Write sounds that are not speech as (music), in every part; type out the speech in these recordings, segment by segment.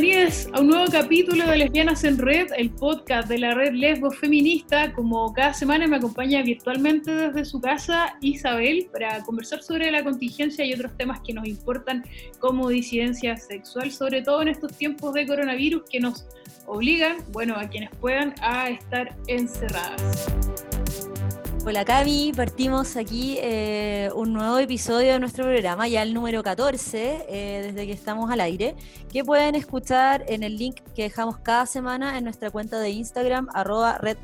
muy bienvenidas a un nuevo capítulo de Lesbianas en Red, el podcast de la red Lesbo Feminista. Como cada semana me acompaña virtualmente desde su casa Isabel para conversar sobre la contingencia y otros temas que nos importan como disidencia sexual, sobre todo en estos tiempos de coronavirus que nos obligan, bueno, a quienes puedan, a estar encerradas. Hola Cami, partimos aquí eh, un nuevo episodio de nuestro programa, ya el número 14, eh, desde que estamos al aire, que pueden escuchar en el link que dejamos cada semana en nuestra cuenta de Instagram, arroba Red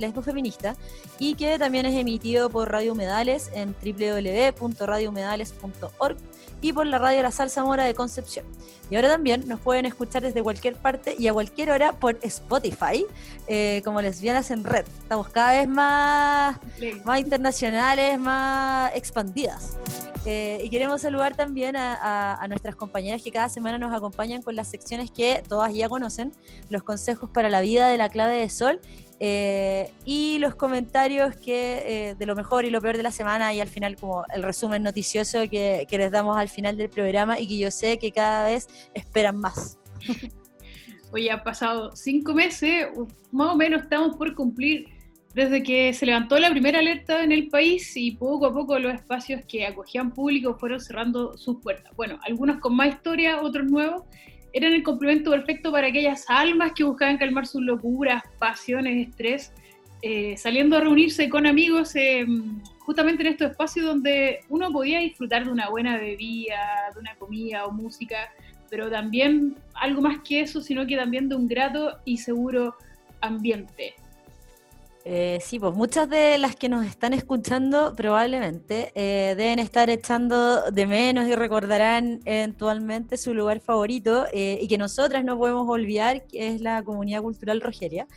y que también es emitido por Radio Humedales en www.radiohumedales.org y por la radio La Salsa Mora de Concepción. Y ahora también nos pueden escuchar desde cualquier parte y a cualquier hora por Spotify, eh, como lesbianas en red. Estamos cada vez más, más internacionales, más expandidas. Eh, y queremos saludar también a, nuestras compañeras que cada semana nos acompañan con las secciones que todas ya conocen, los consejos para la vida de la clave de sol eh, y los comentarios que eh, de lo mejor y lo peor de la semana y al final como el resumen noticioso que, les damos al final del programa y que yo sé que cada vez esperan más. (laughs) Hoy ha pasado cinco meses, más o menos estamos por cumplir desde que se levantó la primera alerta en el país y poco a poco los espacios que acogían público fueron cerrando sus puertas. Bueno, algunos con más historia, otros nuevos, eran el complemento perfecto para aquellas almas que buscaban calmar sus locuras, pasiones, estrés, eh, saliendo a reunirse con amigos eh, justamente en estos espacios donde uno podía disfrutar de una buena bebida, de una comida o música, pero también algo más que eso, sino que también de un grato y seguro ambiente. Eh, sí, pues muchas de las que nos están escuchando probablemente eh, deben estar echando de menos y recordarán eventualmente su lugar favorito eh, y que nosotras no podemos olvidar, que es la comunidad cultural Rogeria,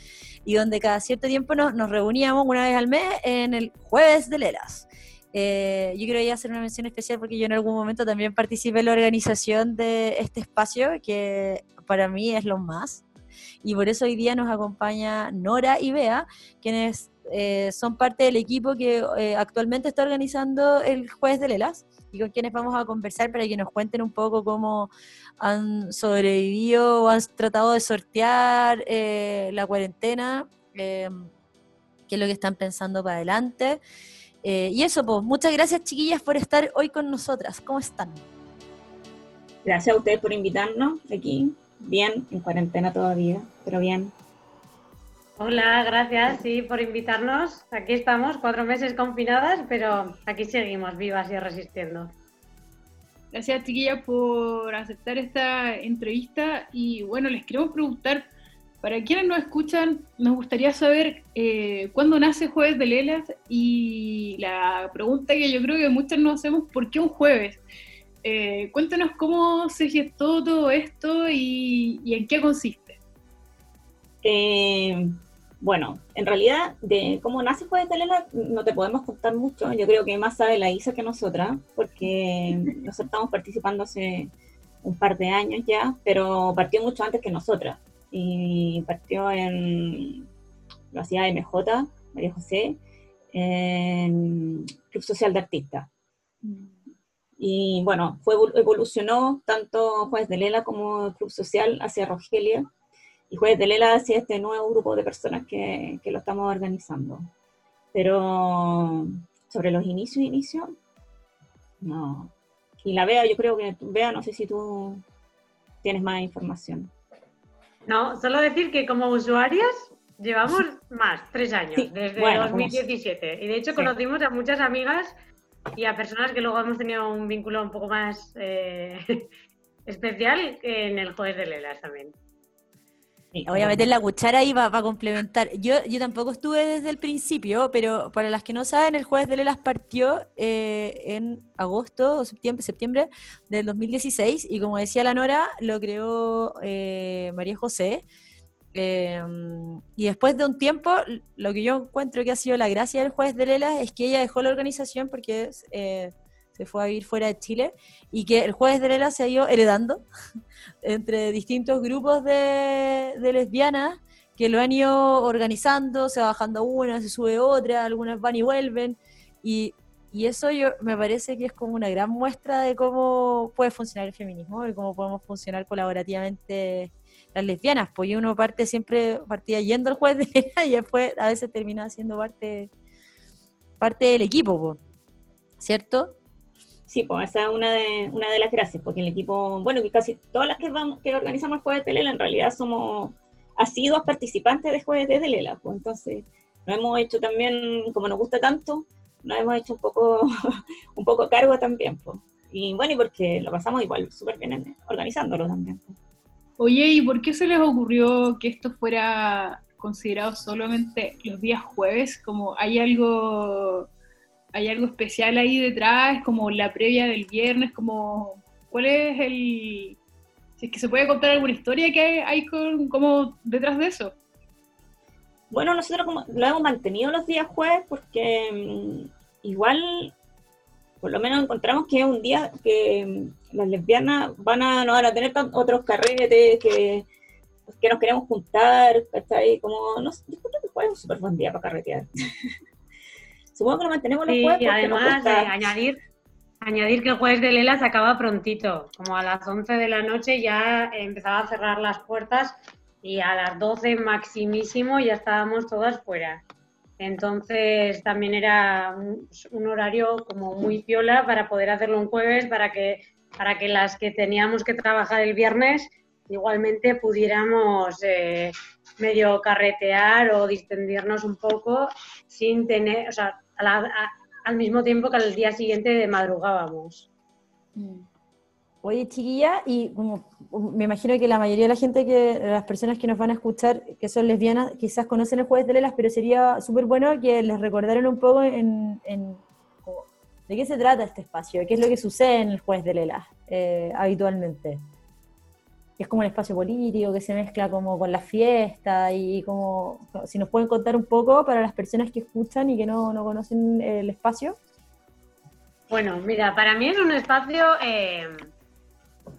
y donde cada cierto tiempo nos, nos reuníamos una vez al mes en el jueves de Lelas. yo quiero hacer una mención especial porque yo en algún momento también participé en la organización de este espacio, que para mí es lo más. Y por eso hoy día nos acompaña Nora y Bea, quienes eh, son parte del equipo que eh, actualmente está organizando el Jueves de Lelas y con quienes vamos a conversar para que nos cuenten un poco cómo han sobrevivido o han tratado de sortear eh, la cuarentena, em, qué es lo que están pensando para adelante. y eso, pues, muchas gracias chiquillas por estar hoy con nosotras. ¿Cómo están? Gracias a ustedes por invitarnos aquí bien, en cuarentena todavía, pero bien. Hola, gracias, sí, por invitarnos. Aquí estamos, cuatro meses confinadas, pero aquí seguimos vivas y resistiendo. Gracias, chiquillas, por aceptar esta entrevista. Y bueno, les queremos preguntar, para quienes nos escuchan, nos gustaría saber eh, cuándo nace Jueves de Lelas y la pregunta que yo creo que muchas nos hacemos, ¿por qué un jueves? Eh, cuéntanos cómo se gestó todo esto y, en qué consiste. Eh, bueno, en realidad, de cómo nace Jueves de Lela no te podemos contar mucho. Yo creo que más sabe la Isa que nosotras, porque (laughs) nosotros estamos participando hace un par de años ya, pero partió mucho antes que nosotras. Y partió en la ciudad de MJ, María José, en Club Social de Artistas. Mm. Y bueno, fue, evolucionó tanto Jueves de Lela como Club Social hacia Rogelia y Jueves de Lela hacia este nuevo grupo de personas que, que lo estamos organizando. Pero sobre los inicios, inicios, no. Y la Vea, yo creo que Vea, no sé si tú tienes más información. No, solo decir que como usuarias llevamos más, tres años, desde 2017. Y de hecho conocimos a muchas amigas y a personas que luego hemos tenido un vínculo un poco más eh, (laughs) especial en el jueves de Lelas también. voy a meter la cuchara ahí para, complementar. Yo, yo tampoco estuve desde el principio, pero para las que no saben, el jueves de Lelas partió eh, en agosto o septiembre, septiembre del 2016 y como decía la Nora, lo creó eh, María José. Em, y después de un tiempo, lo que yo encuentro que ha sido la gracia del juez de Lela es que ella dejó la organización porque eh, se fue a vivir fuera de Chile y que el juez de Lela se ha ido heredando (laughs) entre distintos grupos de, lesbianas que lo han ido organizando, se va bajando una, se sube otra, algunas van y vuelven. Y, y eso yo, me parece que es como una gran muestra de cómo puede funcionar el feminismo y cómo podemos funcionar colaborativamente las lesbianas, pues uno parte siempre, partía yendo al jueves de Lena y después a veces terminaba siendo parte, parte del equipo, ¿cierto? Sí, pues esa es una de, una de las gracias, porque el equipo, bueno, que casi todas las que, vamos, que organizamos el jueves de Lela en realidad somos asiduos participantes de jueves de Lela, pues entonces nos hemos hecho también, como nos gusta tanto, nos hemos hecho un poco, (laughs) un poco cargo también, pues. Y bueno, y porque lo pasamos igual súper bien organizándolo también. Oye, ¿y por qué se les ocurrió que esto fuera considerado solamente los días jueves? Como hay algo, hay algo especial ahí detrás, como la previa del viernes, como ¿cuál es el si es que se puede contar alguna historia que hay, con, como detrás de eso? Bueno, nosotros como lo hemos mantenido los días jueves porque mm, igual por lo menos encontramos que es un día que mm, las lesbianas van a, no van a tener otros carretes, que, que nos queremos juntar, ¿cachai? Como, no sé, yo creo que fue un súper buen día para carretear. (laughs) Supongo que lo mantenemos los jueves. Y además, de añadir, añadir que el jueves de Lela se acaba prontito, como a las 11 de la noche ya empezaba a cerrar las puertas y a las 12 maximísimo ya estábamos todas fuera. Entonces también era un, horario como muy piola para poder hacerlo un jueves, para que, para que las que teníamos que trabajar el viernes igualmente pudiéramos eh, medio carretear o distendirnos un poco sin tener, o sea, al mismo tiempo que al día siguiente madrugábamos. Mm. Oye, chiquilla, y como me imagino que la mayoría de la gente, que las personas que nos van a escuchar, que son lesbianas, quizás conocen el Jueves de Lelas, pero sería súper bueno que les recordaran un poco en, de qué se trata este espacio, qué es lo que sucede en el Jueves de Lelas eh, habitualmente. Es como un espacio político que se mezcla como con la fiesta y como, si nos pueden contar un poco para las personas que escuchan y que no, no conocen el espacio. Bueno, mira, para mí es un espacio... Eh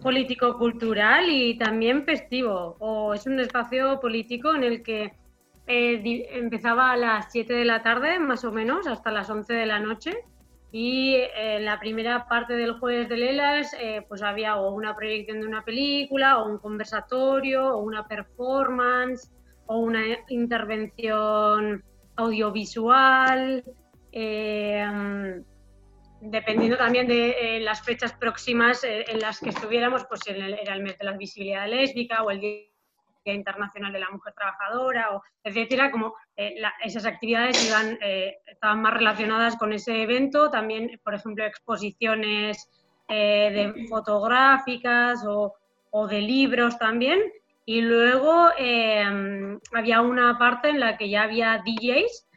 político-cultural y también festivo. O es un espacio político en el que eh, empezaba a las 7 de la tarde, más o menos, hasta las 11 de la noche. Y en eh, la primera parte del jueves de Lelas, eh, pues había o una proyección de una película, o un conversatorio, o una performance, o una intervención audiovisual dependiendo también de eh, las fechas próximas eh, en las que estuviéramos, pues era el mes de la visibilidad lésbica o el Día Internacional de la Mujer Trabajadora, o etcétera, como eh, esas actividades iban, estaban más relacionadas con ese evento, también, por ejemplo, exposiciones de fotográficas o, o, de libros también, y luego había una parte en la que ya había DJs,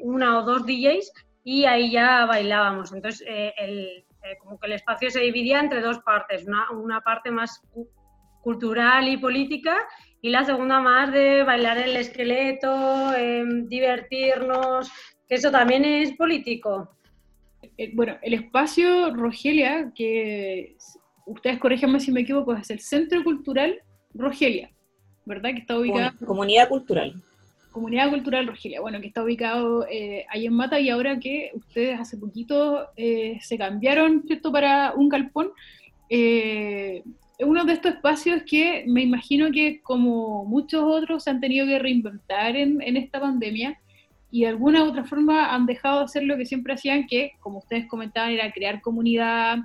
una o dos DJs y ahí ya bailábamos. Entonces, eh, el, eh, como que el espacio se dividía entre dos partes, una, una parte más cultural y política y la segunda más de bailar el esqueleto, em, divertirnos, que eso también es político. Eh, bueno, el espacio Rogelia, que ustedes corríjanme si me equivoco, es el Centro Cultural Rogelia, ¿verdad? Que está ubicado. Comunidad Cultural. Comunidad Cultural Rogelia, bueno, que está ubicado eh, ahí en Mata y ahora que ustedes hace poquito eh, se cambiaron, ¿cierto?, para un galpón. Eh, uno de estos espacios que me imagino que como muchos otros se han tenido que reinventar en, esta pandemia y de alguna u otra forma han dejado de hacer lo que siempre hacían, que como ustedes comentaban era crear comunidad,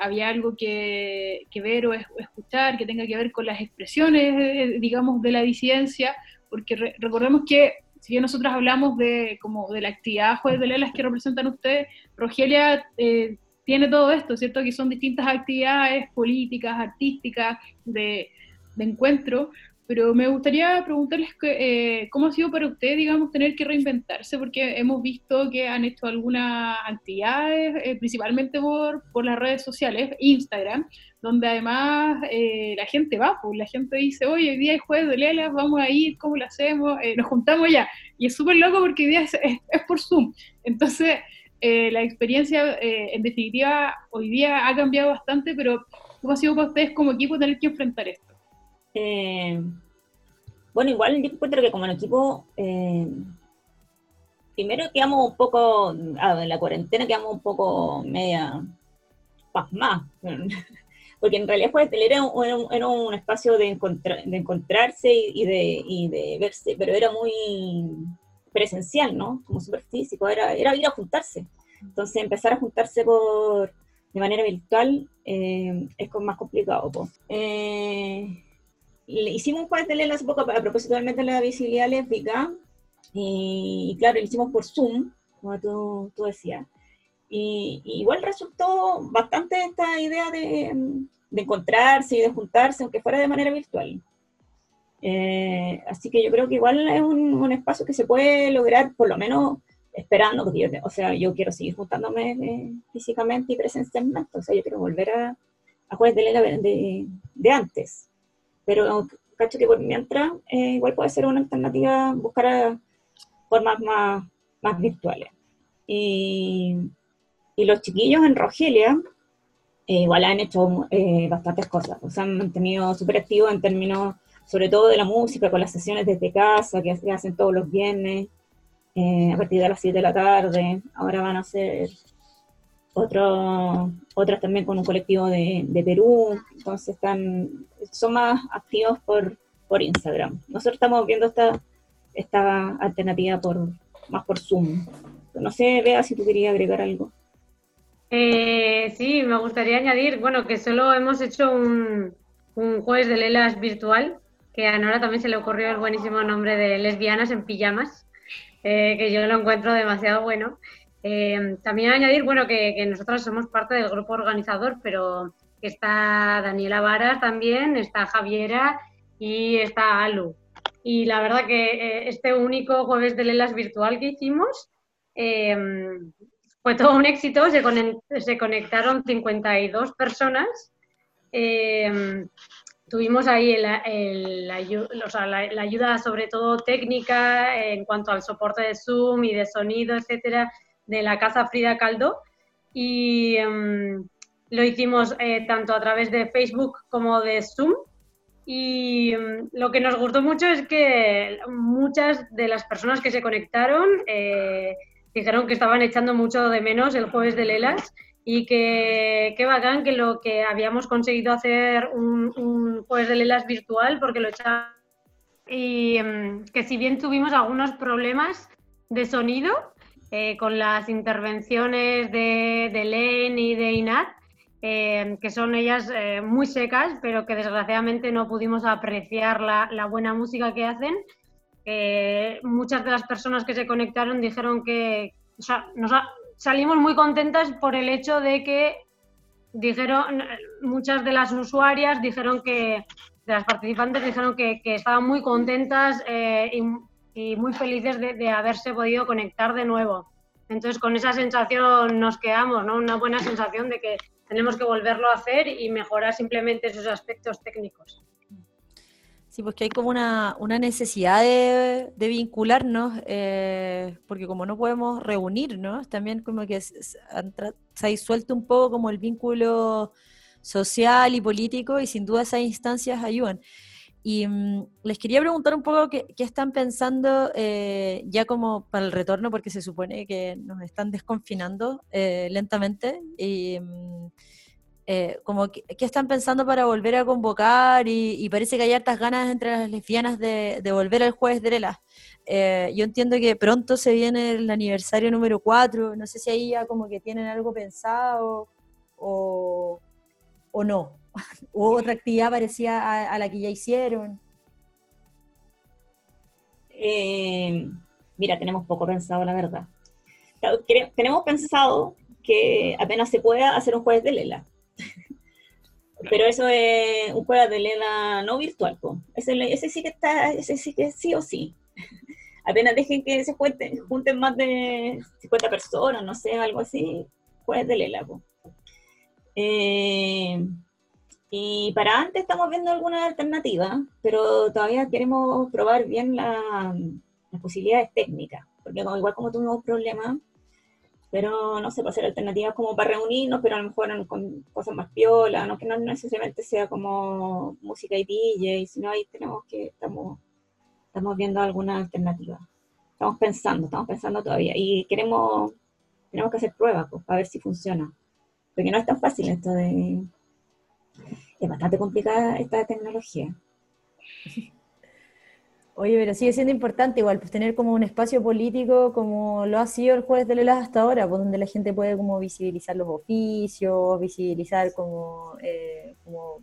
había algo que, que ver o, escuchar que tenga que ver con las expresiones, digamos, de la disidencia, porque recordemos que si bien nosotros hablamos de como de la actividad jueves de lelas que representan ustedes, Rogelia eh, tiene todo esto, ¿cierto? Que son distintas actividades políticas, artísticas, de encuentro, pero me gustaría preguntarles eh, cómo ha sido para ustedes, digamos, tener que reinventarse, porque hemos visto que han hecho algunas actividades, eh, principalmente por, las redes sociales, Instagram, donde además eh, la gente va, pues la gente dice, oye, hoy día hay jueves de Lelas, vamos a ir, ¿cómo lo hacemos? nos juntamos ya. Y es súper loco porque hoy día es, es, por Zoom. Entonces, la experiencia, en definitiva, hoy día ha cambiado bastante, pero ¿cómo ha sido para ustedes como equipo tener que enfrentar esto? Bueno, igual yo encuentro que como el equipo, eh, primero quedamos un poco, en la cuarentena quedamos un poco media pasmadas, (laughs) porque en realidad pues, era un, era un, espacio de, de encontrarse y, de, verse, pero era muy presencial, ¿no? Como súper físico, era, era ir a juntarse. Entonces empezar a juntarse por de manera virtual eh, es más complicado. Hicimos un Lela hace poco a propósito de la visibilidad lésbica y, claro, lo hicimos por Zoom, como tú, tú decías. Y, igual resultó bastante esta idea de, de, encontrarse y de juntarse, aunque fuera de manera virtual. Eh, así que yo creo que igual es un, un, espacio que se puede lograr, por lo menos esperando, porque yo, o sea, yo quiero seguir juntándome eh, físicamente y presencialmente, o sea, yo quiero volver a, a jueves de, de, de, antes. Pero cacho que por mientras, eh, igual puede ser una alternativa buscar formas más, más virtuales. Y, y los chiquillos en Rogelia, eh, igual han hecho bastantes cosas, o sea, han mantenido súper activos en términos, sobre todo de la música, con las sesiones desde casa, que hacen todos los viernes, eh, a partir de las 7 de la tarde. Ahora van a hacer otras también con un colectivo de, de, Perú. Entonces están, son más activos por, por Instagram. Nosotros estamos viendo esta, esta alternativa por más por Zoom. No sé, Bea, si tú querías agregar algo. Eh, sí, me gustaría añadir, bueno, que solo hemos hecho un, un jueves de Lelas virtual, que a Nora también se le ocurrió el buenísimo nombre de lesbianas en pijamas. Eh, que yo lo encuentro demasiado bueno. Eh, también añadir, bueno, que, que nosotros somos parte del grupo organizador, pero está Daniela Varas también, está Javiera y está Alu. Y la verdad que eh, este único jueves de Lelas virtual que hicimos fue todo un éxito, se, se conectaron 52 personas tuvimos ahí la, ayuda sobre todo técnica en cuanto al soporte de Zoom y de sonido, etcétera, de la casa Frida Caldo. Y em, lo hicimos eh, tanto a través de Facebook como de Zoom. Y em, lo que nos gustó mucho es que muchas de las personas que se conectaron eh, dijeron que estaban echando mucho de menos el jueves de Lelas y que qué bacán que lo que habíamos conseguido hacer un, jueves de lelas virtual porque lo echamos y mm, que si bien tuvimos algunos problemas de sonido eh, con las intervenciones de, de Len y de Inat, eh, que son ellas eh, muy secas, pero que desgraciadamente no pudimos apreciar la, la buena música que hacen. muchas de las personas que se conectaron dijeron que o sea, nos ha, salimos muy contentas por el hecho de que dijeron, muchas de las usuarias dijeron que, de las participantes dijeron que, estaban muy contentas eh, y, muy felices de, haberse podido conectar de nuevo. Entonces, con esa sensación nos quedamos, ¿no? Una buena sensación de que tenemos que volverlo a hacer y mejorar simplemente esos aspectos técnicos. Sí, pues que hay como una, necesidad de, vincularnos, eh, porque como no podemos reunirnos, también como que se, ha disuelto un poco como el vínculo social y político y sin duda esas instancias ayudan. Y mm, les quería preguntar un poco qué, están pensando eh, ya como para el retorno, porque se supone que nos están desconfinando eh, lentamente. Y, mm, eh, como qué están pensando para volver a convocar y, parece que hay hartas ganas entre las lesbianas de, volver al jueves de Lela. Eh, yo entiendo que pronto se viene el aniversario número 4, no sé si ahí ya como que tienen algo pensado o, o no, o otra actividad parecida a, la que ya hicieron. Eh, mira, tenemos poco pensado, la verdad. Tenemos pensado que apenas se pueda hacer un jueves de Lela (laughs) pero eso es un juego de Lena no virtual, Ese, ese, sí que está, ese sí que sí o sí. (laughs) Apenas dejen que se junten, junten más de 50 personas, no sé, algo así, jueves de Lela, eh, y para antes estamos viendo alguna alternativa, pero todavía queremos probar bien la, las posibilidades técnicas, porque igual como tuvimos problemas, pero no sé, puede ser alternativas como para reunirnos, pero a lo mejor con cosas más piola, no que no necesariamente sea como música y DJ, sino ahí tenemos que, estamos, estamos viendo alguna alternativa. Estamos pensando, estamos pensando todavía, y queremos, tenemos que hacer pruebas pues, para ver si funciona, porque no es tan fácil esto de, es bastante complicada esta tecnología. Oye, pero sigue siendo importante igual, pues tener como un espacio político como lo ha sido el Jueves de Lelas hasta ahora, pues donde la gente puede como visibilizar los oficios, visibilizar como, eh, como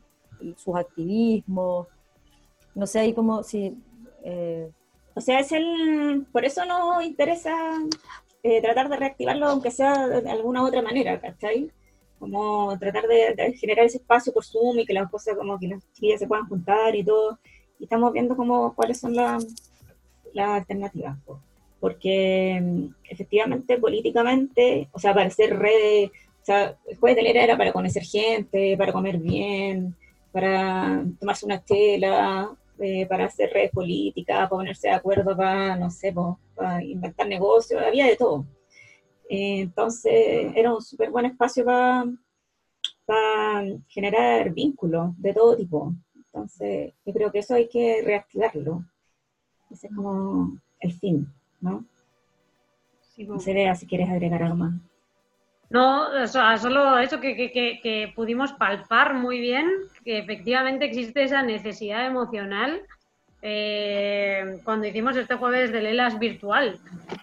sus activismos, no sé, ahí como si... Eh, o sea, es el, por eso nos interesa eh, tratar de reactivarlo, aunque sea de alguna otra manera, ¿cachai? Como tratar de, generar ese espacio por Zoom y que las cosas, como que las chicas se puedan juntar y todo. Y estamos viendo como cuáles son las alternativas. Porque mm, efectivamente, políticamente, o sea, para ser red, o sea, el jueves de leer era para conocer gente, para comer bien, para tomarse una tela, eh, para hacer redes políticas, para ponerse de acuerdo para, no sé, para inventar negocios, había de todo. Eh, entonces era un súper buen espacio para, generar vínculos de todo tipo. Entonces yo creo que eso hay que reactivarlo. Ese es como el fin, ¿no? no se vea si quieres agregar algo más. No, solo eso que, pudimos palpar muy bien, que efectivamente existe esa necesidad emocional eh, cuando hicimos este jueves de Lelas virtual,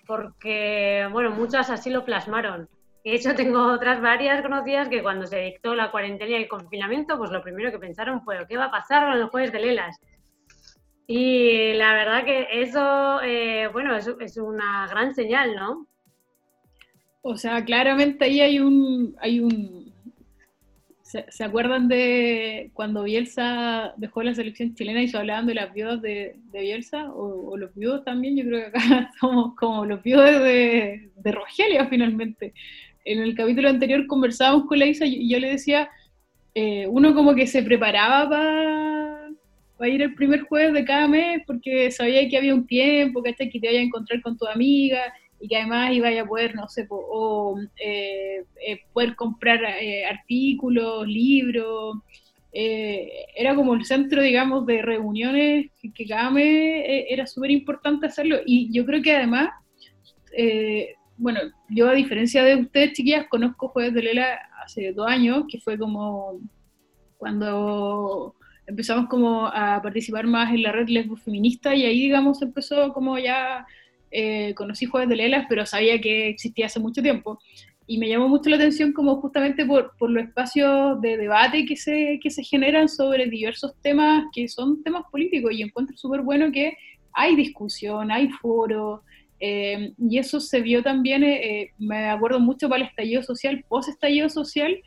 porque, bueno, muchas así lo plasmaron. De hecho, (laughs) tengo otras varias conocidas que cuando se dictó la cuarentena y el confinamiento, pues lo primero que pensaron fue, ¿qué va a pasar con el jueves de Lelas? Y la verdad que eso, eh, bueno, es una gran señal, ¿no? O sea, claramente ahí hay un, hay un, ¿se, acuerdan de cuando Bielsa dejó la selección chilena y se hablaban de las viudas de, Bielsa? O, los viudos también, yo creo que acá (laughs) somos como los viudos de, de Rogelia finalmente. En el capítulo anterior conversábamos con la Isa y yo le decía, eh, uno como que se preparaba para ir el primer jueves de cada mes porque sabía que había un tiempo, que te iba a encontrar con tu amiga y que además iba a poder, no sé, o, eh, eh, poder comprar eh, artículos, libros. era como el centro, digamos, de reuniones que, cada mes era súper importante hacerlo. Y yo creo que además, bueno, yo a diferencia de ustedes, chiquillas, conozco Jueves de Lela hace dos años, que fue como cuando empezamos como a participar más en la red lesbo feminista y ahí, digamos, empezó como ya eh, conocí Jueves de Lelas, pero sabía que existía hace mucho tiempo. Y me llamó mucho la atención como justamente por, por los espacios de debate que se, que se generan sobre diversos temas que son temas políticos. Y encuentro súper bueno que hay discusión, hay foro, eh, y eso se vio también, eh, me acuerdo mucho para el estallido social, post estallido social,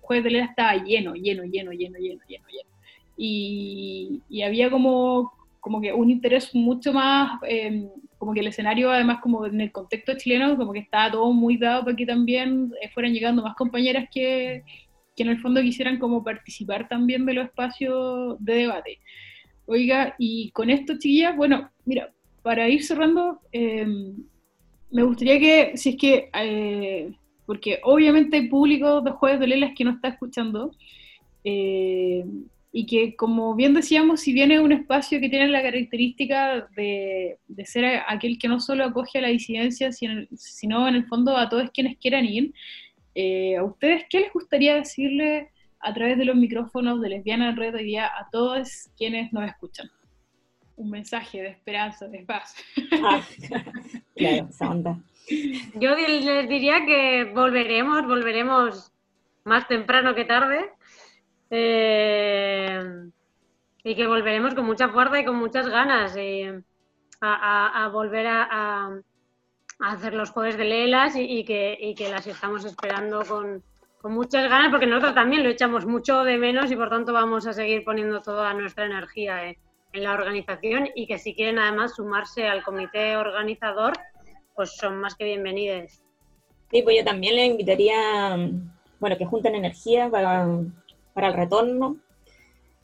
Jueves de Lelas estaba lleno, lleno, lleno, lleno, lleno, lleno, lleno. Y, y había como, como que un interés mucho más, em, como que el escenario, además, como en el contexto chileno, como que estaba todo muy dado para que también eh, fueran llegando más compañeras que, que en el fondo quisieran como participar también de los espacios de debate. Oiga, y con esto, chiquillas, bueno, mira, para ir cerrando, em, me gustaría que, si es que, eh, porque obviamente hay público de Jueves de Lelas que no está escuchando, eh, y que como bien decíamos, si viene un espacio que tiene la característica de, ser aquel que no solo acoge a la disidencia, sino, en el fondo a todos quienes quieran ir, eh, ¿a ustedes qué les gustaría decirle a través de los micrófonos de Lesbiana Red hoy día a todos quienes nos escuchan? Un mensaje de esperanza, de paz. Ah, (laughs) claro, esa onda. Yo les diría que volveremos, volveremos más temprano que tarde eh, y que volveremos con mucha fuerza y con muchas ganas a, volver a, hacer los jueves de Lelas y, que, las estamos esperando con, muchas ganas, porque nosotros también lo echamos mucho de menos y por tanto vamos a seguir poniendo toda nuestra energía eh, en la organización y que si quieren además sumarse al comité organizador, pues son más que bienvenidos. Sí, pues yo también le invitaría, bueno, que junten energía para para el retorno.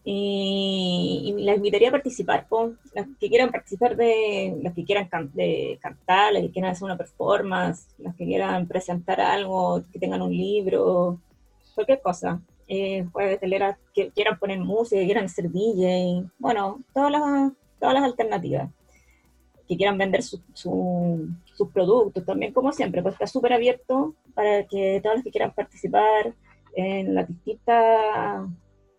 Y, las invitaría a participar, con las que quieran participar de, las que quieran de cantar, las que quieran hacer una performance, las que quieran presentar algo, que tengan un libro, cualquier cosa. Eh, que quieran poner música, que quieran ser DJ, bueno, todas las, todas las alternativas. Que quieran vender sus productos también, como siempre, pues está súper abierto para que todos los que quieran participar en las distintas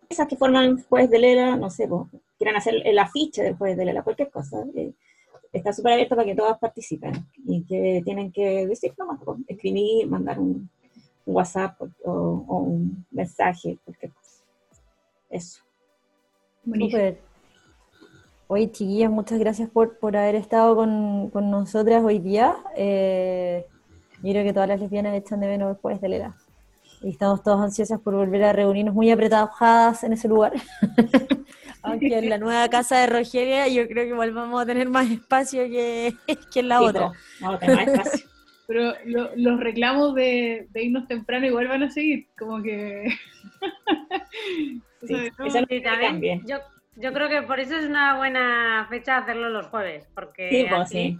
esas que forman jueves de Lela, no sé, pues, quieran hacer el afiche del jueves de Lela, cualquier cosa. Eh, está súper abierto para que todas participen y que tienen que decir nomás, pues, escribir, mandar un, WhatsApp o, un mensaje, cualquier cosa. Eso. Súper. Oye, chiquillas, muchas gracias por, por haber estado con, con nosotras hoy día. Eh, yo creo que todas las lesbianas echan de menos después de Lela. Y estamos todos ansiosas por volver a reunirnos muy apretadas en ese lugar. (laughs) Aunque en la nueva casa de Rogelia yo creo que igual vamos a tener más espacio que, (laughs) que en la otra. Vamos a tener más espacio. Pero los reclamos de, irnos temprano igual van a seguir, como que... (laughs) también. Yo, yo creo que por eso es una buena fecha hacerlo los jueves, porque pues, así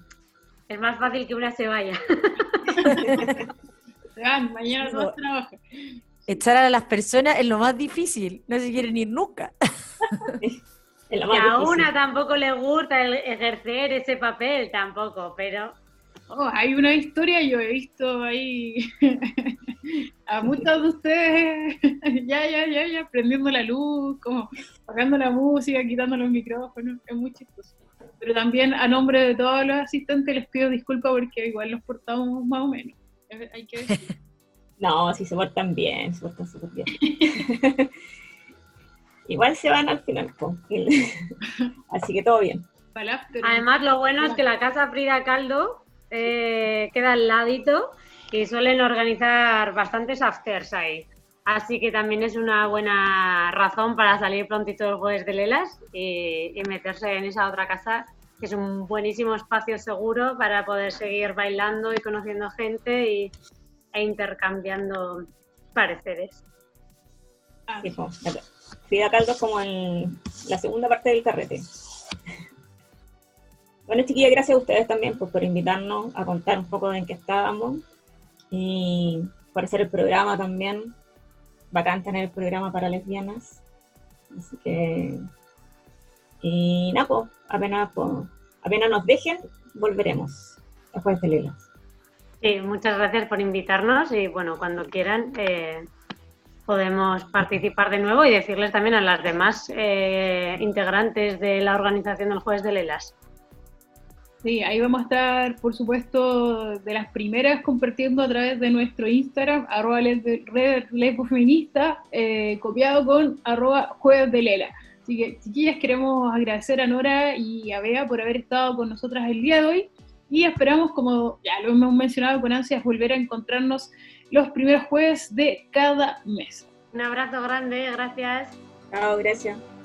es más fácil que una se vaya. Mañana todos trabajan. Echar a las personas es lo más difícil, no se quieren ir nunca. (laughs) y a una tampoco le gusta ejercer ese papel, tampoco, pero... Oh, hay una historia, yo he visto ahí (laughs) a muchos de ustedes, (laughs) ya, ya, ya, ya, prendiendo la luz, como apagando la música, quitando los micrófonos, es muy chistoso. Pero también a nombre de todos los asistentes les pido disculpas porque igual nos portamos más o menos. (laughs) Hay que (laughs) No, si se portan bien, se portan súper bien. (laughs) Igual se van al final, así que todo bien. Además, lo bueno es que la casa Frida Caldo eh, queda al ladito y suelen organizar bastantes afters ahí. Así que también es una buena razón para salir prontito el jueves de Lelas y, y meterse en esa otra casa que es un buenísimo espacio seguro para poder seguir bailando y conociendo gente y, e intercambiando pareceres. Ah. Sí, Frida Caldo como en la segunda parte del carrete. Bueno, chiquillas, gracias a ustedes también por, por invitarnos a contar un poco de en qué estábamos y por hacer el programa también. Bacán tener el programa para lesbianas. Así que y nada, pues, apenas, apenas nos dejen, volveremos después de Lela. Sí, muchas gracias por invitarnos y bueno, cuando quieran eh, podemos participar de nuevo y decirles también a las demás eh, integrantes de la organización del Jueves de Lelas. Sí, ahí vamos a estar, por supuesto, de las primeras compartiendo a través de nuestro Instagram, arroba feminista, eh, copiado con arroba jueves de Lela. Así que, chiquillas, queremos agradecer a Nora y a Bea por haber estado con nosotras el día de hoy y esperamos, como ya lo hemos mencionado con ansias, volver a encontrarnos los primeros jueves de cada mes. Un abrazo grande, gracias. Chao, gracias.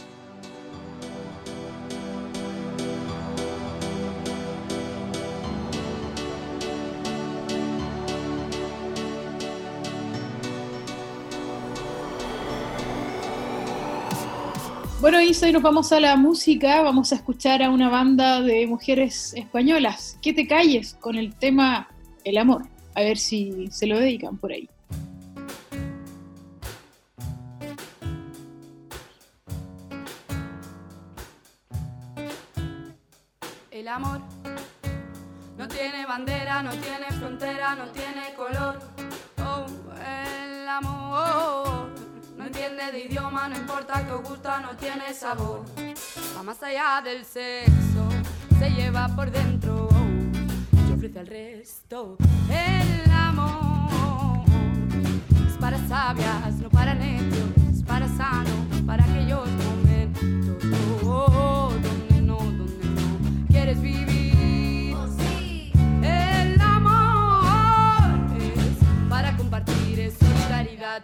Bueno, Isa, y nos vamos a la música. Vamos a escuchar a una banda de mujeres españolas. Que te calles con el tema El amor. A ver si se lo dedican por ahí. El amor no tiene bandera, no tiene frontera, no tiene color. Oh, el amor entiende de idioma, no importa que os gusta, no tiene sabor. Va más allá del sexo, se lleva por dentro y ofrece al resto. El amor es para sabias, no para necios, es para sanos, para aquellos momentos oh, donde no, donde no quieres vivir. Oh, El amor es para compartir, es solidaridad,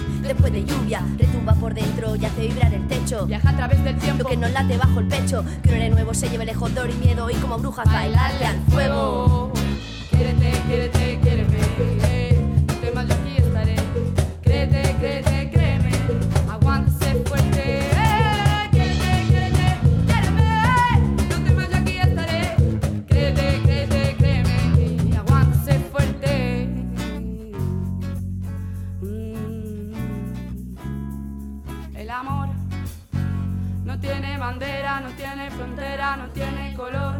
después de lluvia. Retumba por dentro y hace vibrar el techo. Viaja a través del tiempo. Lo que nos late bajo el pecho. Que no nuevo se lleve lejos dolor y miedo. Y como brujas bailarle al fuego. Frontera, no tiene color.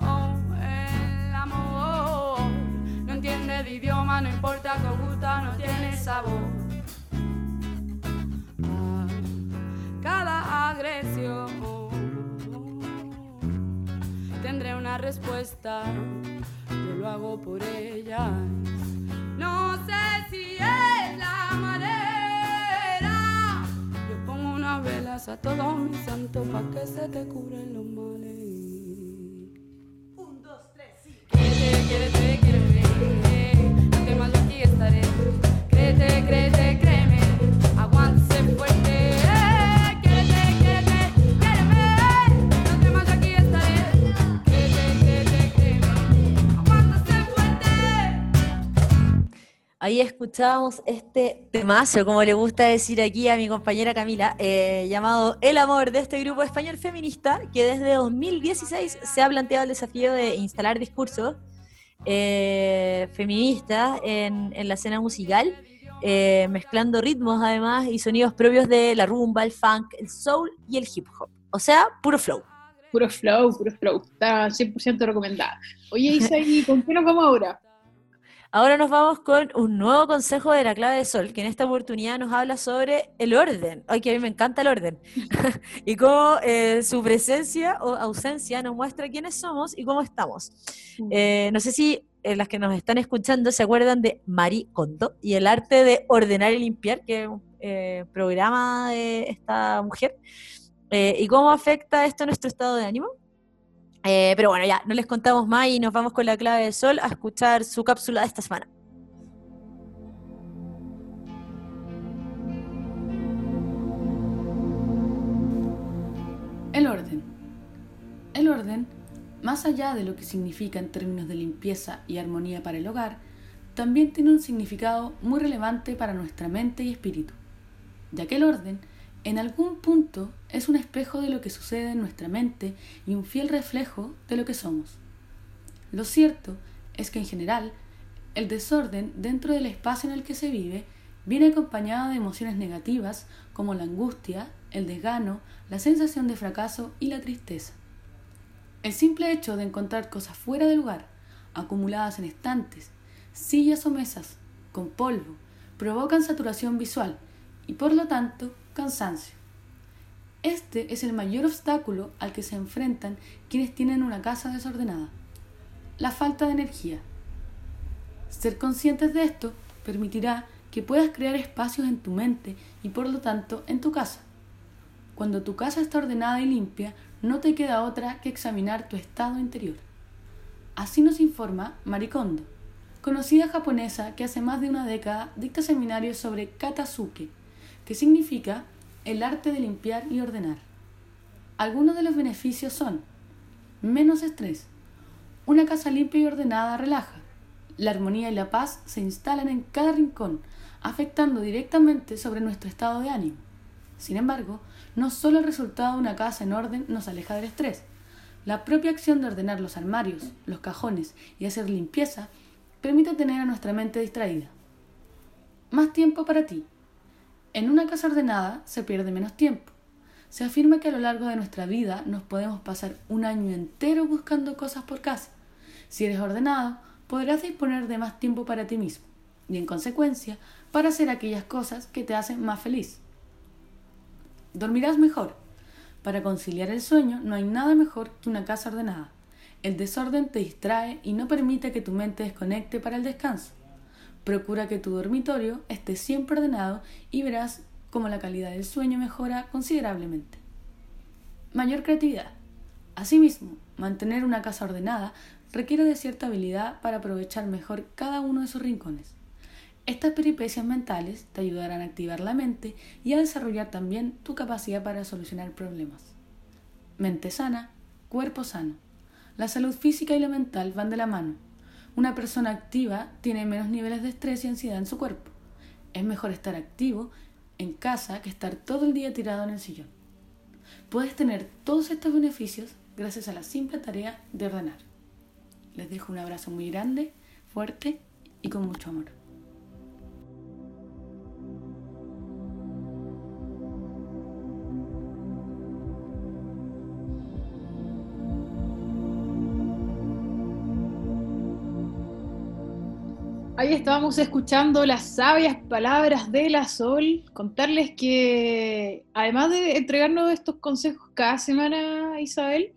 Oh, el amor no entiende de idioma, no importa que gusta, no tiene sabor. Cada agresión tendré una respuesta, yo lo hago por ella. No sé si a todos mis santos pa' que se te cubren los males. Un, dos, tres. Ahí escuchábamos este temazo, como le gusta decir aquí a mi compañera Camila, eh, llamado El Amor de este grupo español feminista que desde 2016 se ha planteado el desafío de instalar discursos eh, feministas en, en la escena musical, eh, mezclando ritmos además y sonidos propios de la rumba, el funk, el soul y el hip hop. O sea, puro flow. Puro flow, puro flow. Está 100% recomendada. Oye, Isa, ¿y con qué nos vamos ahora? Ahora nos vamos con un nuevo consejo de la clave de sol, que en esta oportunidad nos habla sobre el orden. Ay, que a mí me encanta el orden. (laughs) y cómo eh, su presencia o ausencia nos muestra quiénes somos y cómo estamos. Eh, no sé si eh, las que nos están escuchando se acuerdan de Marie Kondo y el arte de ordenar y limpiar, que es un eh, programa de esta mujer. Y cómo afecta esto a nuestro estado de ánimo. Eh, pero bueno, ya, no les contamos más y nos vamos con la clave de sol a escuchar su cápsula de esta semana. El orden. El orden, más allá de lo que significa en términos de limpieza y armonía para el hogar, también tiene un significado muy relevante para nuestra mente y espíritu, ya que el orden, en algún punto, es un espejo de lo que sucede en nuestra mente y un fiel reflejo de lo que somos. Lo cierto es que en general, el desorden dentro del espacio en el que se vive viene acompañado de emociones negativas como la angustia, el desgano, la sensación de fracaso y la tristeza. El simple hecho de encontrar cosas fuera de lugar, acumuladas en estantes, sillas o mesas, con polvo, provocan saturación visual y por lo tanto cansancio. Este es el mayor obstáculo al que se enfrentan quienes tienen una casa desordenada, la falta de energía. Ser conscientes de esto permitirá que puedas crear espacios en tu mente y por lo tanto en tu casa. Cuando tu casa está ordenada y limpia, no te queda otra que examinar tu estado interior. Así nos informa Marie Kondo, conocida japonesa que hace más de una década dicta seminarios sobre katasuke, que significa el arte de limpiar y ordenar. Algunos de los beneficios son menos estrés. Una casa limpia y ordenada relaja. La armonía y la paz se instalan en cada rincón, afectando directamente sobre nuestro estado de ánimo. Sin embargo, no solo el resultado de una casa en orden nos aleja del estrés. La propia acción de ordenar los armarios, los cajones y hacer limpieza permite tener a nuestra mente distraída. Más tiempo para ti. En una casa ordenada se pierde menos tiempo. Se afirma que a lo largo de nuestra vida nos podemos pasar un año entero buscando cosas por casa. Si eres ordenado, podrás disponer de más tiempo para ti mismo y, en consecuencia, para hacer aquellas cosas que te hacen más feliz. Dormirás mejor. Para conciliar el sueño no hay nada mejor que una casa ordenada. El desorden te distrae y no permite que tu mente desconecte para el descanso. Procura que tu dormitorio esté siempre ordenado y verás cómo la calidad del sueño mejora considerablemente. Mayor creatividad. Asimismo, mantener una casa ordenada requiere de cierta habilidad para aprovechar mejor cada uno de sus rincones. Estas peripecias mentales te ayudarán a activar la mente y a desarrollar también tu capacidad para solucionar problemas. Mente sana, cuerpo sano. La salud física y la mental van de la mano. Una persona activa tiene menos niveles de estrés y ansiedad en su cuerpo. Es mejor estar activo en casa que estar todo el día tirado en el sillón. Puedes tener todos estos beneficios gracias a la simple tarea de ordenar. Les dejo un abrazo muy grande, fuerte y con mucho amor. Ahí estábamos escuchando las sabias palabras de la Sol. Contarles que además de entregarnos estos consejos cada semana, Isabel,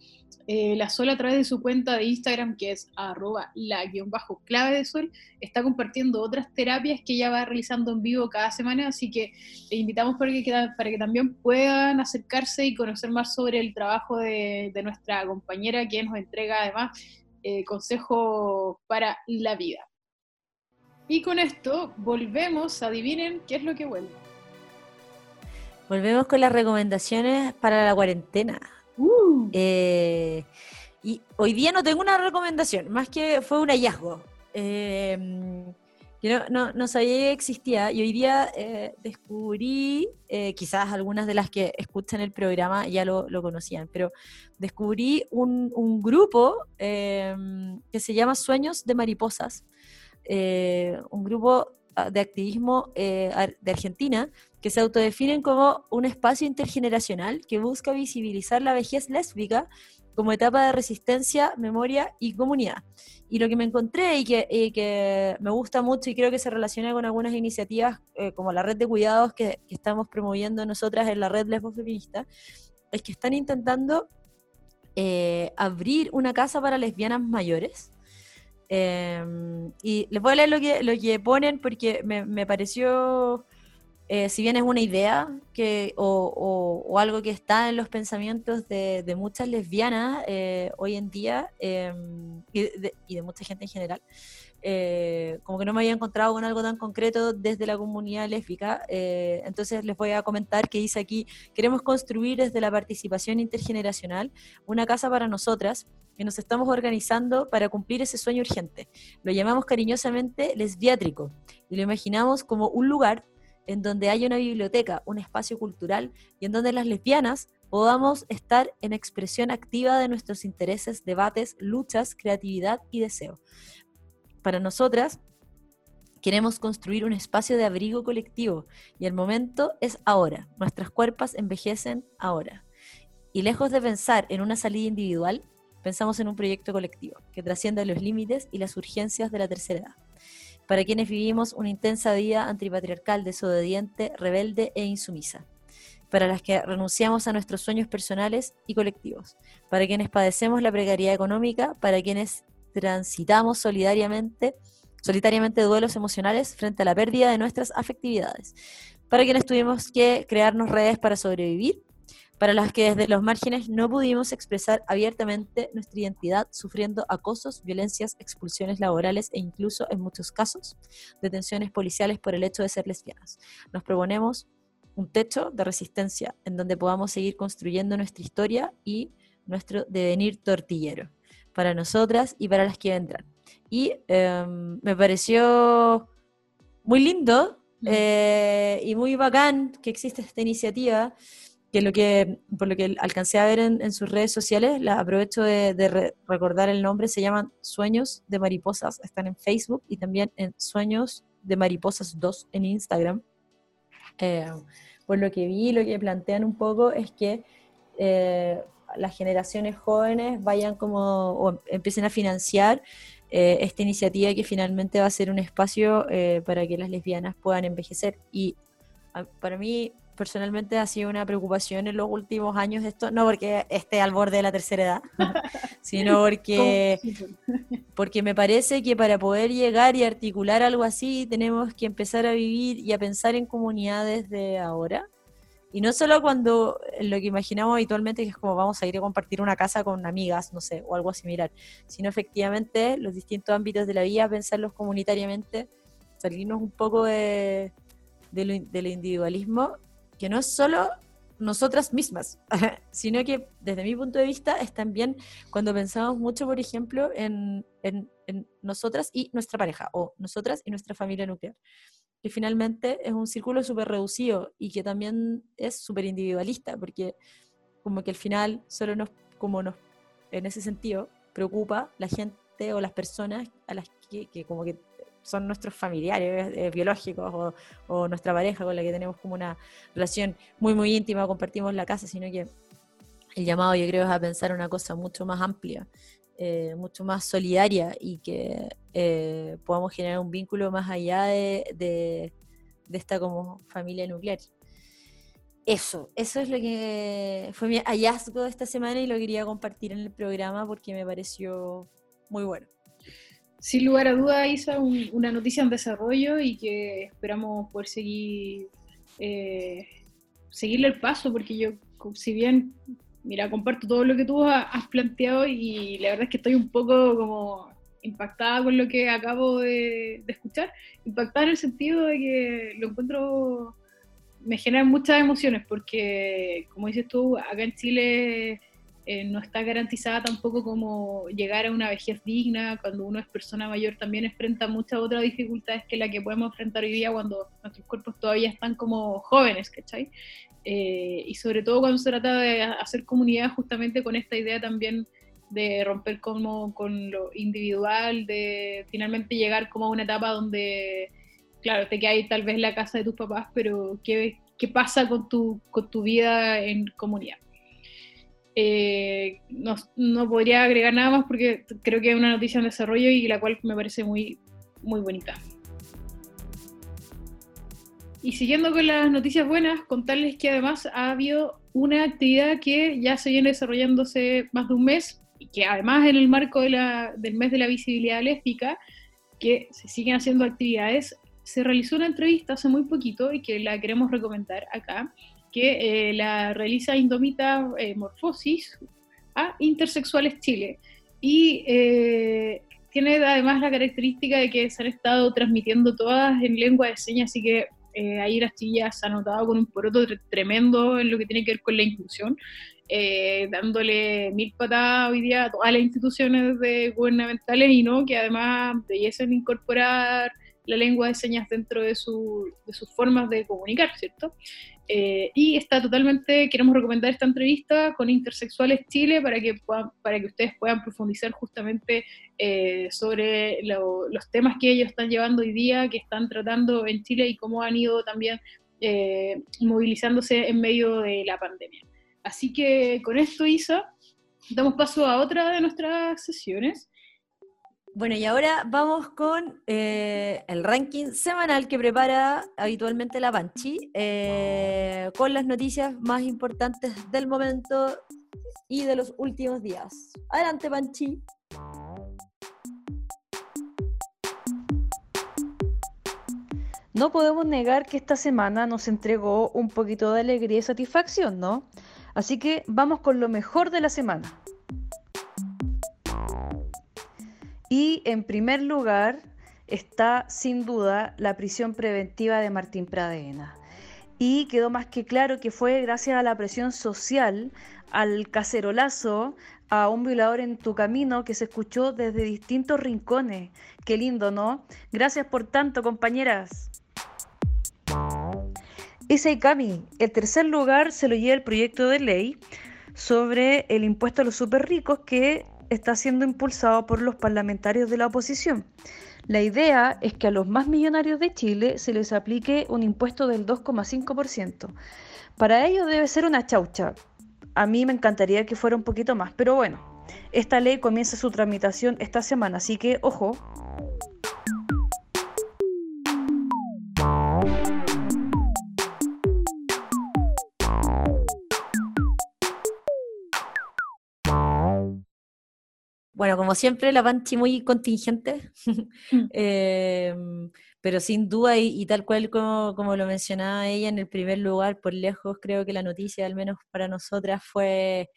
eh, la Sol a través de su cuenta de Instagram, que es arroba la guion bajo clave de Sol, está compartiendo otras terapias que ella va realizando en vivo cada semana, así que les invitamos para que, para que también puedan acercarse y conocer más sobre el trabajo de, nuestra compañera, que nos entrega además eh, consejos para la vida. Y con esto volvemos, adivinen qué es lo que vuelve. Volvemos con las recomendaciones para la cuarentena. Uh. Eh, y hoy día no tengo una recomendación, más que fue un hallazgo. Eh, yo no, sabía que existía y hoy día eh, descubrí, quizás algunas de las que escuchan el programa ya lo, conocían, pero descubrí un, un grupo que se llama Sueños de Mariposas, eh, un grupo ah, de activismo eh, de Argentina que se autodefinen como un espacio intergeneracional que busca visibilizar la vejez lésbica como etapa de resistencia, memoria y comunidad. Y lo que me encontré y que, me gusta mucho y creo que se relaciona con algunas iniciativas eh, como la red de cuidados que, estamos promoviendo nosotras en la red lesbo feminista, es que están intentando abrir una casa para lesbianas mayores Em, y les voy a leer lo que, lo que ponen porque me, pareció, eh, si bien es una idea que, o, algo que está en los pensamientos de, muchas lesbianas eh, hoy en día em, y, de, mucha gente en general, eh, como que no me había encontrado con algo tan concreto desde la comunidad lésbica. entonces les voy a comentar que dice aquí, queremos construir desde la participación intergeneracional una casa para nosotras que nos estamos organizando para cumplir ese sueño urgente. Lo llamamos cariñosamente lesbiátrico y lo imaginamos como un lugar en donde haya una biblioteca, un espacio cultural y en donde las lesbianas podamos estar en expresión activa de nuestros intereses, debates, luchas, creatividad y deseo. Para nosotras, queremos construir un espacio de abrigo colectivo y el momento es ahora. Nuestras cuerpos envejecen ahora. Y lejos de pensar en una salida individual, pensamos en un proyecto colectivo que trascienda los límites y las urgencias de la tercera edad. Para quienes vivimos una intensa vida antipatriarcal, desobediente, rebelde e insumisa. Para las que renunciamos a nuestros sueños personales y colectivos. Para quienes padecemos la precariedad económica. Para quienes transitamos solidariamente, solitariamente duelos emocionales frente a la pérdida de nuestras afectividades. Para quienes tuvimos que crearnos redes para sobrevivir para las que desde los márgenes no pudimos expresar abiertamente nuestra identidad, sufriendo acosos, violencias, expulsiones laborales e incluso, en muchos casos, detenciones policiales por el hecho de ser lesbianas. Nos proponemos un techo de resistencia en donde podamos seguir construyendo nuestra historia y nuestro devenir tortillero, para nosotras y para las que vendrán. Y em, me pareció muy lindo eh, y muy bacán que existe esta iniciativa que lo que, por lo que alcancé a ver en, sus redes sociales, la aprovecho de, recordar el nombre, se llaman Sueños de Mariposas, están en Facebook y también en Sueños de Mariposas 2 en Instagram. Eh, por lo que vi, lo que plantean un poco es que eh, las generaciones jóvenes vayan como, o empiecen a financiar eh, esta iniciativa que finalmente va a ser un espacio para que las lesbianas puedan envejecer. Y para mí personalmente ha sido una preocupación en los últimos años esto, no porque esté al borde de la tercera edad, (laughs) sino porque, porque me parece que para poder llegar y articular algo así tenemos que empezar a vivir y a pensar en comunidades de ahora. Y no solo cuando lo que imaginamos habitualmente, que es como vamos a ir a compartir una casa con amigas, no sé, o algo similar, sino efectivamente los distintos ámbitos de la vida, pensarlos comunitariamente, salirnos un poco de, del individualismo, que no es solo nosotras mismas, (laughs) sino que desde mi punto de vista es también cuando pensamos mucho, por ejemplo, en, en, en nosotras y nuestra pareja, o nosotras y nuestra familia nuclear que finalmente es un círculo súper reducido y que también es súper individualista, porque como que al final solo nos, como nos, en ese sentido, preocupa la gente o las personas a las que, como que son nuestros familiares eh, biológicos o, o, nuestra pareja con la que tenemos como una relación muy, muy íntima, compartimos la casa, sino que el llamado yo creo es a pensar una cosa mucho más amplia eh, mucho más solidaria y que eh, podamos generar un vínculo más allá de, de, esta como familia nuclear. Eso, eso es lo que fue mi hallazgo de esta semana y lo quería compartir en el programa porque me pareció muy bueno. Sin lugar a duda, Isa, una noticia en desarrollo y que esperamos poder seguir eh, seguirle el paso, porque yo, si bien mira, comparto todo lo que tú has planteado y la verdad es que estoy un poco como impactada con lo que acabo de, escuchar. Impactada en el sentido de que lo encuentro, me genera muchas emociones porque, como dices tú, acá en Chile eh, no está garantizada tampoco como llegar a una vejez digna. Cuando uno es persona mayor también enfrenta muchas otras dificultades que la que podemos enfrentar hoy día cuando nuestros cuerpos todavía están como jóvenes, ¿cachai? Eh, y sobre todo cuando se trata de hacer comunidad justamente con esta idea también de romper como con lo individual, de finalmente llegar como a una etapa donde, claro, te quedas tal vez en la casa de tus papás, pero ¿qué, qué pasa con tu, con tu vida en comunidad? Eh, no, no, podría agregar nada más porque creo que es una noticia en desarrollo y la cual me parece muy, muy bonita. Y siguiendo con las noticias buenas, contarles que además ha habido una actividad que ya se viene desarrollándose más de un mes y que además en el marco de la, del mes de la visibilidad lésbica, que se siguen haciendo actividades, se realizó una entrevista hace muy poquito y que la queremos recomendar acá, que eh, la realiza Indomita eh, Morfosis a Intersexuales Chile. Y eh, tiene además la característica de que se han estado transmitiendo todas en lengua de señas, así que eh, ahí las chillas han notado con un poroto tremendo en lo que tiene que ver con la inclusión, eh, dándole mil patadas hoy día a todas las instituciones gubernamentales y no que además debiesen incorporar la lengua de señas dentro de, su, de sus formas de comunicar, ¿cierto? Eh, y está totalmente, queremos recomendar esta entrevista con Intersexuales Chile para que, para que ustedes puedan profundizar justamente eh, sobre los temas que ellos están llevando hoy día, que están tratando en Chile y cómo han ido también eh, movilizándose en medio de la pandemia. Así que con esto, Isa, damos paso a otra de nuestras sesiones. Bueno, y ahora vamos con eh, el ranking semanal que prepara habitualmente la Panchi, eh, con las noticias más importantes del momento y de los últimos días. Adelante, Panchi. No podemos negar que esta semana nos entregó un poquito de alegría y satisfacción, ¿no? Así que vamos con lo mejor de la semana. Y en primer lugar está sin duda la prisión preventiva de Martín Pradena. Y quedó más que claro que fue gracias a la presión social, al cacerolazo, a un violador en tu camino que se escuchó desde distintos rincones. Qué lindo, ¿no? Gracias por tanto, compañeras. Ese Cami, el tercer lugar se lo lleva el proyecto de ley sobre el impuesto a los super ricos que está siendo impulsado por los parlamentarios de la oposición. La idea es que a los más millonarios de Chile se les aplique un impuesto del 2,5%. Para ello debe ser una chaucha. A mí me encantaría que fuera un poquito más, pero bueno, esta ley comienza su tramitación esta semana, así que ojo. Bueno, como siempre, la Panchi muy contingente. (laughs) Mm. Em, pero sin duda, y, tal cual como, lo mencionaba ella en el primer lugar, por lejos, creo que la noticia, al menos para nosotras, fue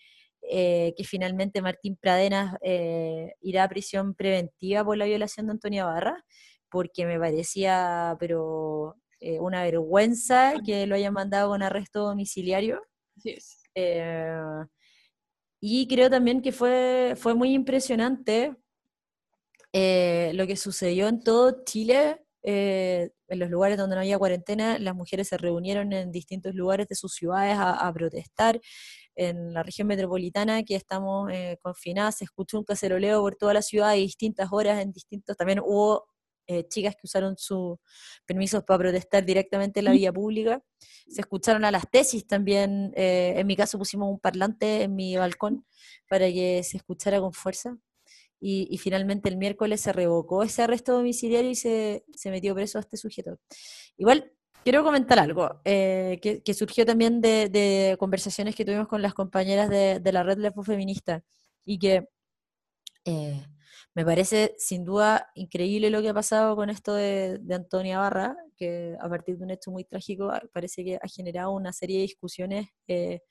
eh, que finalmente Martín Pradenas eh, irá a prisión preventiva por la violación de Antonia Barra, porque me parecía, pero eh, una vergüenza que lo hayan mandado con arresto domiciliario. Y creo también que fue, fue muy impresionante lo que sucedió en todo Chile eh, en los lugares donde no había cuarentena, las mujeres se reunieron en distintos lugares de sus ciudades a, protestar. En la región metropolitana, que estamos eh, confinadas, se escuchó un caceroleo por toda la ciudad a distintas horas, en distintos, también hubo eh, chicas que usaron sus permisos para protestar directamente en la vía pública. Se escucharon a las tesis también. en mi caso pusimos un parlante en mi balcón para que se escuchara con fuerza y, finalmente el miércoles se revocó ese arresto domiciliario y se, se metió preso a este sujeto. Igual, quiero comentar algo eh, que, surgió también de, conversaciones que tuvimos con las compañeras de, la red Lepo Feminista y que eh, me parece sin duda increíble lo que ha pasado con esto de, Antonia Barra, que a partir de un hecho muy trágico parece que ha generado una serie de discusiones eh,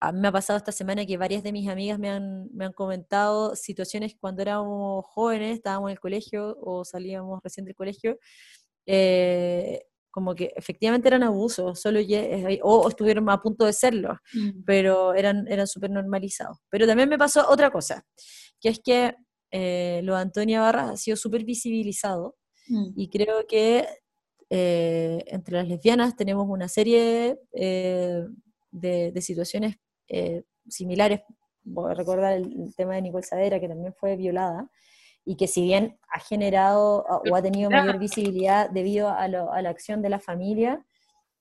a mí me ha pasado esta semana que varias de mis amigas me han, me han comentado situaciones cuando éramos jóvenes, estábamos en el colegio o salíamos recién del colegio, eh, como que efectivamente eran abusos, solo o, estuvieron a punto de serlo, mm. pero eran, eran súper normalizados. Pero también me pasó otra cosa, que es que eh, lo de Antonia Barra ha sido súper visibilizado mm. y creo que entre las lesbianas tenemos una serie de, situaciones eh, similares. Voy a recordar el, tema de Nicole Sadera, que también fue violada, y que si bien ha generado o ha tenido mayor visibilidad debido a, la acción de la familia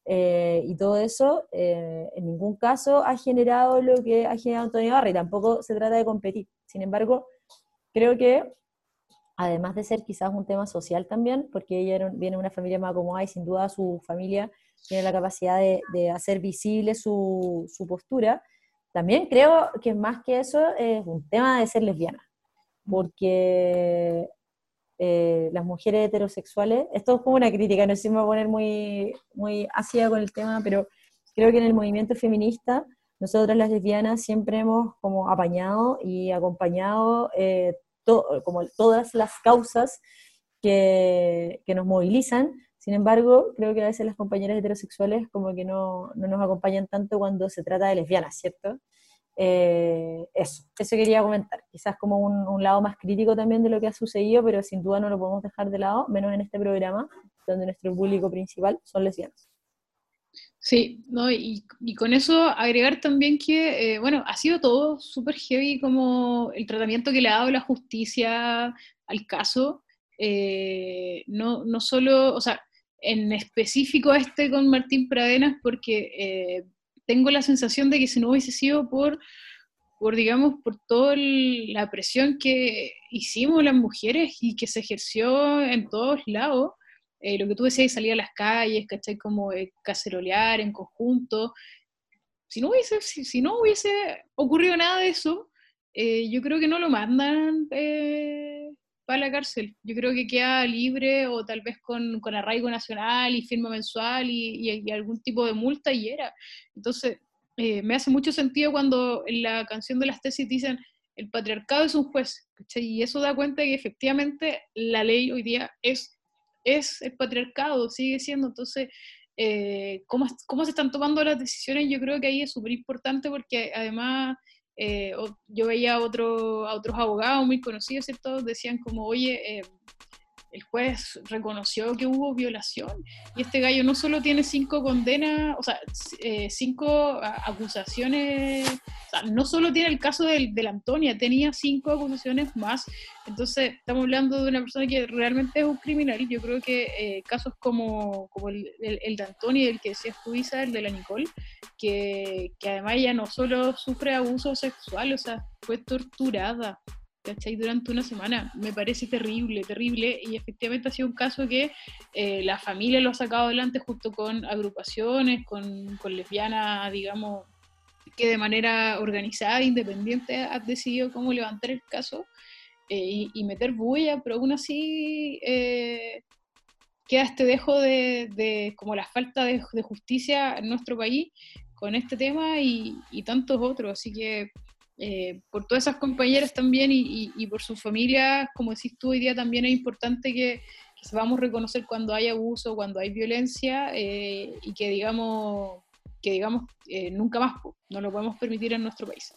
eh, y todo eso, eh, en ningún caso ha generado lo que ha generado Antonio Barra, y tampoco se trata de competir. Sin embargo, creo que además de ser quizás un tema social también, porque ella viene de una familia más acomodada y sin duda su familia tiene la capacidad de, hacer visible su, postura, también creo que más que eso es un tema de ser lesbiana, porque eh, las mujeres heterosexuales, esto es como una crítica, no sé si me voy a poner muy, muy ácida con el tema, pero creo que en el movimiento feminista, nosotras las lesbianas siempre hemos como apañado y acompañado eh, como todas las causas que, que nos movilizan, sin embargo, creo que a veces las compañeras heterosexuales como que no, no nos acompañan tanto cuando se trata de lesbianas, ¿cierto? Eh, eso, eso quería comentar. Quizás como un, un, lado más crítico también de lo que ha sucedido, pero sin duda no lo podemos dejar de lado, menos en este programa, donde nuestro público principal son lesbianas. Sí, no, y, y, con eso agregar también que, eh, bueno, ha sido todo súper heavy como el tratamiento que le ha dado la justicia al caso. Eh, no, no solo, o sea, en específico este con Martín Pradenas porque eh, tengo la sensación de que si no hubiese sido por, por digamos, por toda la presión que hicimos las mujeres y que se ejerció en todos lados, eh, lo que tú decías, salir a las calles, ¿cachai? Como eh, cacerolear en conjunto. Si no hubiese, si, no hubiese ocurrido nada de eso, yo creo que no lo mandan para la cárcel. Yo creo que queda libre o tal vez con, con arraigo nacional y firma mensual y, algún tipo de multa y era. Entonces, eh, me hace mucho sentido cuando en la canción de las tesis dicen el patriarcado es un juez, y eso da cuenta de que efectivamente la ley hoy día es, es el patriarcado, sigue siendo. Entonces, eh, ¿cómo, ¿cómo se están tomando las decisiones? Yo creo que ahí es súper importante porque además eh, yo veía a, otro, a otros abogados muy conocidos, ¿cierto? Decían como, oye, eh, el juez reconoció que hubo violación y este gallo no solo tiene cinco condenas, o sea, eh, cinco acusaciones, o sea, no solo tiene el caso del, la Antonia, tenía cinco acusaciones más. Entonces, estamos hablando de una persona que realmente es un criminal. Yo creo que eh, casos como, como el, el, de Antonia, el que decías tú, Isa, el de la Nicole, que, que además ella no solo sufre abuso sexual, o sea, fue torturada ¿cachai? Durante una semana. Me parece terrible, terrible. Y efectivamente ha sido un caso que eh, la familia lo ha sacado adelante junto con agrupaciones, con, lesbianas, digamos, que de manera organizada, independiente, ha decidido cómo levantar el caso eh, y, meter bulla, pero aún así, eh, queda este dejo de, como la falta de, justicia en nuestro país con este tema y, tantos otros. Así que eh, por todas esas compañeras también y, por sus familias, como decís tú, hoy día también es importante que, que sepamos reconocer cuando hay abuso, cuando hay violencia eh, y que digamos, que digamos eh, nunca más no lo podemos permitir en nuestro país.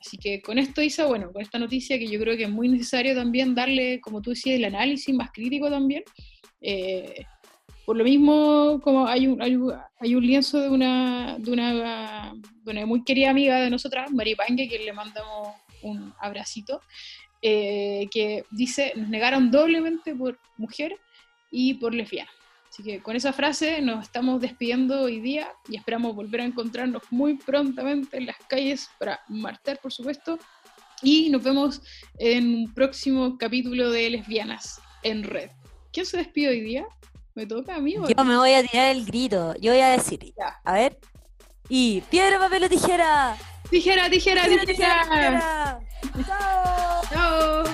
Así que con esto, Isa, bueno, con esta noticia que yo creo que es muy necesario también darle, como tú decías, el análisis más crítico también. Eh, por lo mismo, como hay un, hay, un lienzo de una, de una, de, una, muy querida amiga de nosotras, Mari Pangue, que le mandamos un abracito, eh, que dice, nos negaron doblemente por mujer y por lesbiana. Así que con esa frase nos estamos despidiendo hoy día y esperamos volver a encontrarnos muy prontamente en las calles para martar, por supuesto. Y nos vemos en un próximo capítulo de Lesbianas en Red. ¿Quién se despide hoy día? ¿Me toca a mí? Yo me voy a tirar el grito. Yo voy a decir. A ver. Y piedra, papel o tijera. Tijera, tijera, tijera. tijera. tijera. Chao. Chao.